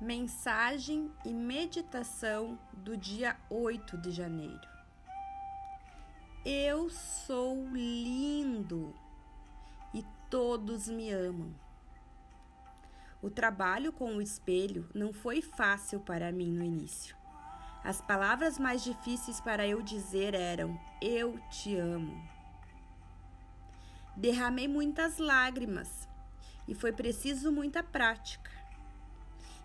Mensagem e meditação do dia 8 de janeiro. Eu sou lindo e todos me amam. O trabalho com o espelho não foi fácil para mim no início. As palavras mais difíceis para eu dizer eram: Eu te amo. Derramei muitas lágrimas e foi preciso muita prática.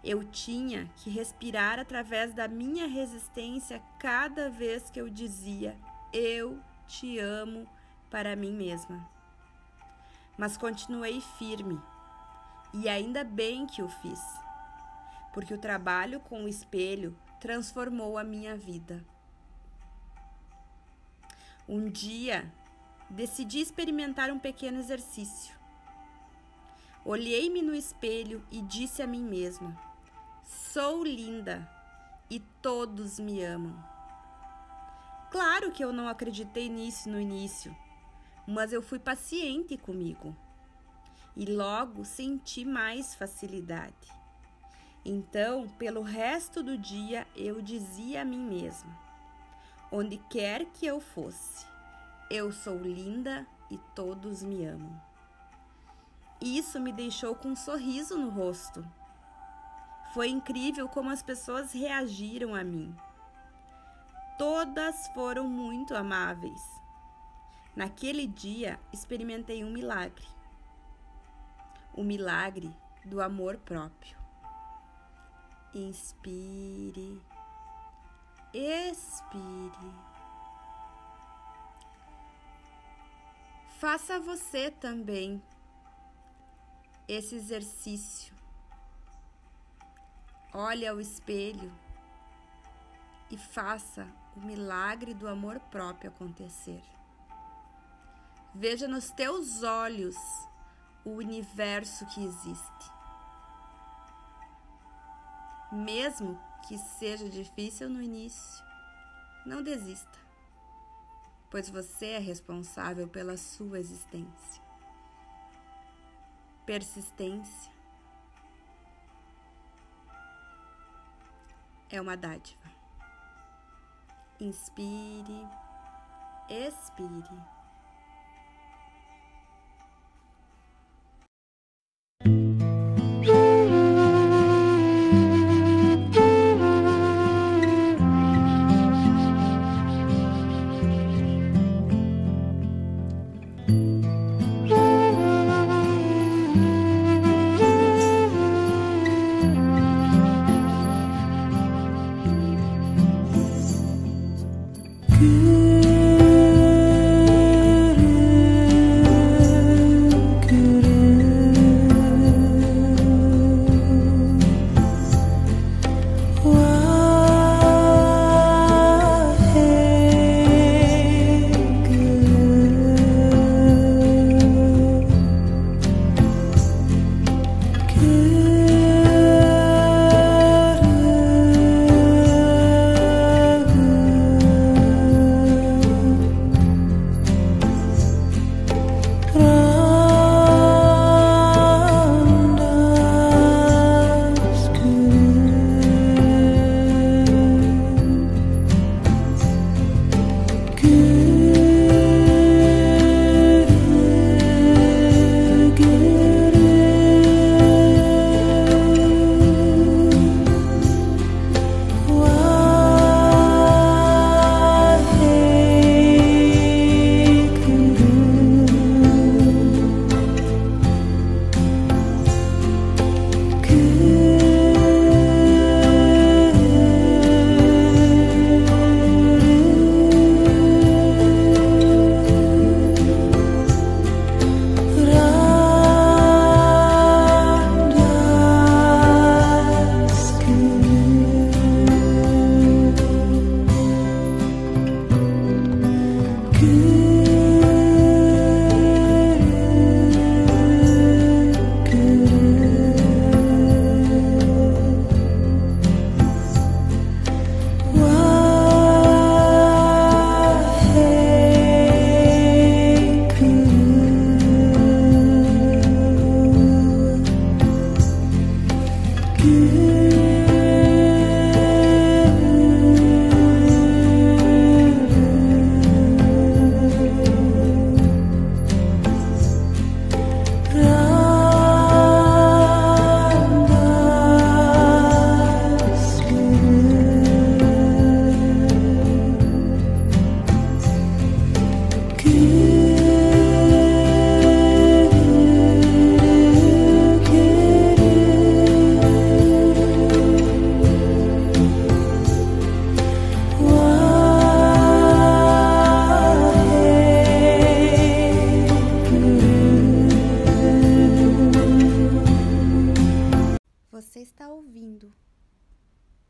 Eu tinha que respirar através da minha resistência cada vez que eu dizia eu te amo para mim mesma. Mas continuei firme e ainda bem que o fiz, porque o trabalho com o espelho transformou a minha vida. Um dia decidi experimentar um pequeno exercício. Olhei-me no espelho e disse a mim mesma: Sou linda e todos me amam. Claro que eu não acreditei nisso no início, mas eu fui paciente comigo e logo senti mais facilidade. Então, pelo resto do dia, eu dizia a mim mesma: onde quer que eu fosse, eu sou linda e todos me amam. Isso me deixou com um sorriso no rosto foi incrível como as pessoas reagiram a mim. Todas foram muito amáveis. Naquele dia experimentei um milagre. O milagre do amor próprio. Inspire, expire. Faça você também esse exercício Olhe ao espelho e faça o milagre do amor próprio acontecer. Veja nos teus olhos o universo que existe. Mesmo que seja difícil no início, não desista, pois você é responsável pela sua existência. Persistência é uma dádiva. Inspire, expire.